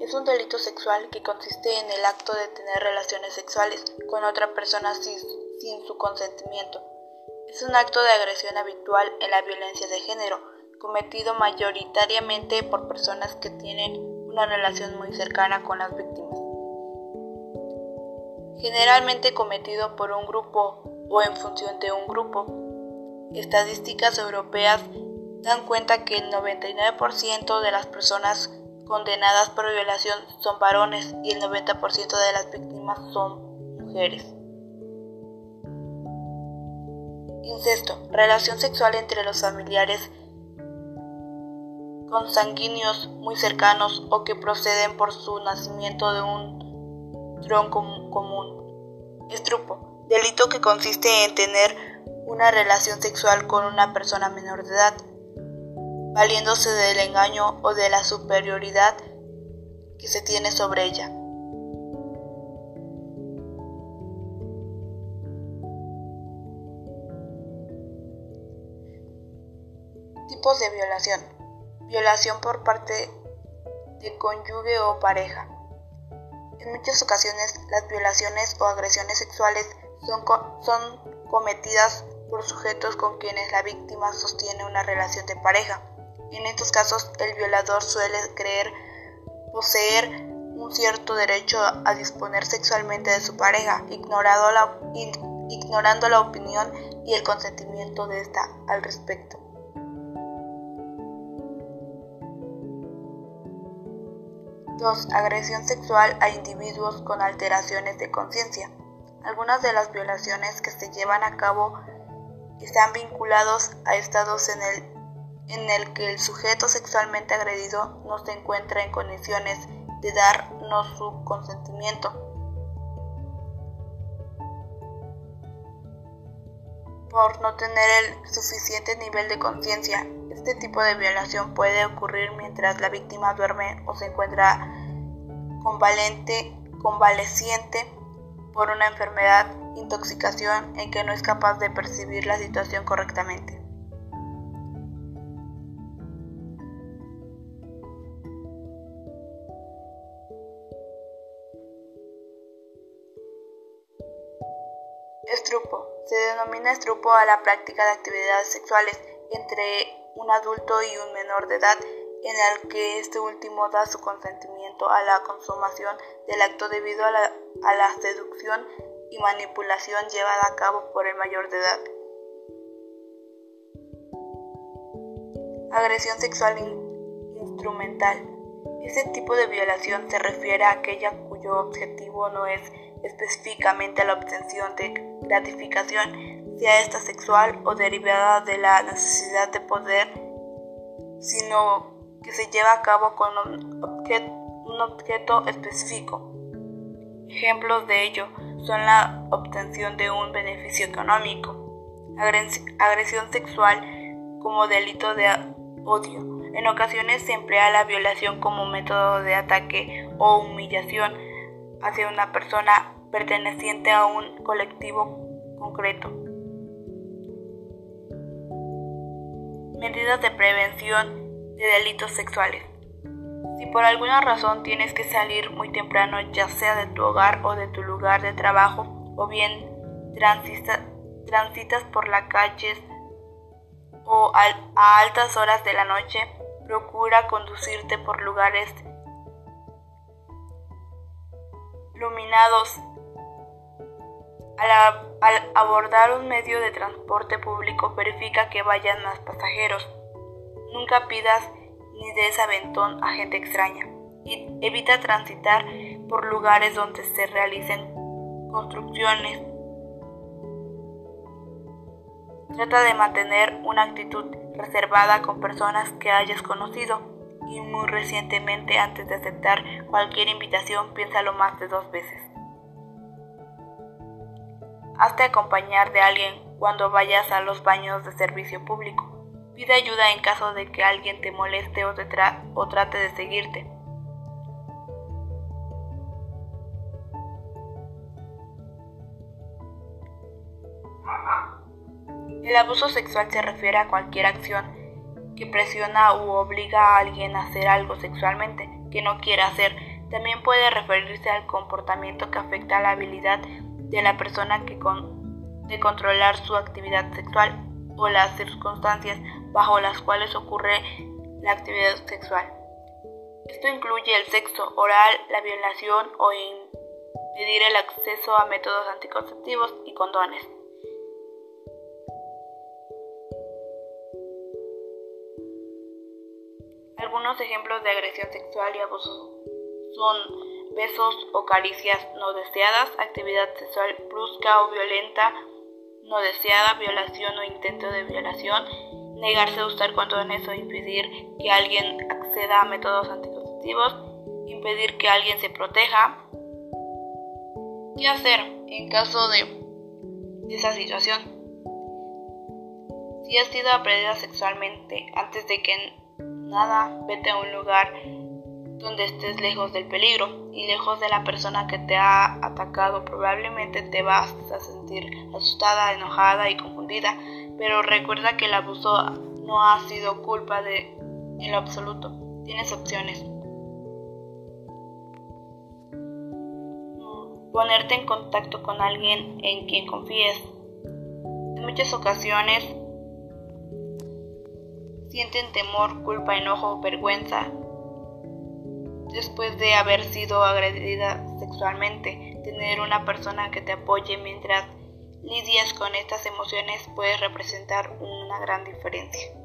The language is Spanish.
Es un delito sexual que consiste en el acto de tener relaciones sexuales con otra persona sin, su consentimiento. Es un acto de agresión habitual en la violencia de género, cometido mayoritariamente por personas que tienen una relación muy cercana con las víctimas. Generalmente cometido por un grupo o en función de un grupo. Estadísticas europeas dan cuenta que el 99% de las personas condenadas por violación son varones y el 90% de las víctimas son mujeres. Incesto, relación sexual entre los familiares consanguíneos muy cercanos o que proceden por su nacimiento de un tronco común. Estrupo, delito que consiste en tener una relación sexual con una persona menor de edad valiéndose del engaño o de la superioridad que se tiene sobre ella. Tipos de violación. Violación por parte de cónyuge o pareja. En muchas ocasiones las violaciones o agresiones sexuales son, son cometidas por sujetos con quienes la víctima sostiene una relación de pareja en estos casos, el violador suele creer poseer un cierto derecho a disponer sexualmente de su pareja, ignorando la, ignorando la opinión y el consentimiento de ésta al respecto. Dos, Agresión sexual a individuos con alteraciones de conciencia. Algunas de las violaciones que se llevan a cabo están vinculados a estados en el en el que el sujeto sexualmente agredido no se encuentra en condiciones de darnos su consentimiento. Por no tener el suficiente nivel de conciencia, este tipo de violación puede ocurrir mientras la víctima duerme o se encuentra convaleciente por una enfermedad, intoxicación en que no es capaz de percibir la situación correctamente. Estrupo. Se denomina estrupo a la práctica de actividades sexuales entre un adulto y un menor de edad en el que este último da su consentimiento a la consumación del acto debido a la, a la seducción y manipulación llevada a cabo por el mayor de edad. Agresión sexual instrumental. Este tipo de violación se refiere a aquella cuyo objetivo no es específicamente la obtención de gratificación, sea esta sexual o derivada de la necesidad de poder, sino que se lleva a cabo con un, objeto específico. Ejemplos de ello son la obtención de un beneficio económico, agresión sexual como delito de odio. En ocasiones se emplea la violación como método de ataque o humillación hacia una persona perteneciente a un colectivo concreto. Medidas de prevención de delitos sexuales. Si por alguna razón tienes que salir muy temprano, ya sea de tu hogar o de tu lugar de trabajo, o bien transitas por las calles o a altas horas de la noche, procura conducirte por lugares iluminados al, abordar un medio de transporte público, verifica que vayan más pasajeros. Nunca pidas ni des aventón a gente extraña. Y evita transitar por lugares donde se realicen construcciones. Trata de mantener una actitud reservada con personas que hayas conocido y muy recientemente antes de aceptar cualquier invitación piénsalo más de dos veces. Hazte acompañar de alguien cuando vayas a los baños de servicio público. Pide ayuda en caso de que alguien te moleste o, te o trate de seguirte. El abuso sexual se refiere a cualquier acción que presiona u obliga a alguien a hacer algo sexualmente, que no quiere hacer. También puede referirse al comportamiento que afecta a la habilidad de la persona de controlar su actividad sexual o las circunstancias bajo las cuales ocurre la actividad sexual. Esto incluye el sexo oral, la violación o impedir el acceso a métodos anticonceptivos y condones. Algunos ejemplos de agresión sexual y abuso son besos o caricias no deseadas, actividad sexual brusca o violenta no deseada, violación o intento de violación, negarse a usar condones o impedir que alguien acceda a métodos anticonceptivos, impedir que alguien se proteja. ¿Qué hacer en caso de, esa situación? Si has sido apredida sexualmente antes de que nada, vete a un lugar donde estés lejos del peligro y lejos de la persona que te ha atacado. Probablemente te vas a sentir asustada, enojada y confundida, pero recuerda que el abuso no ha sido culpa de en lo absoluto. Tienes opciones. Ponerte en contacto con alguien en quien confíes. En muchas ocasiones sienten temor, culpa, enojo, vergüenza después de haber sido agredida sexualmente. Tener una persona que te apoye mientras lidias con estas emociones puede representar una gran diferencia.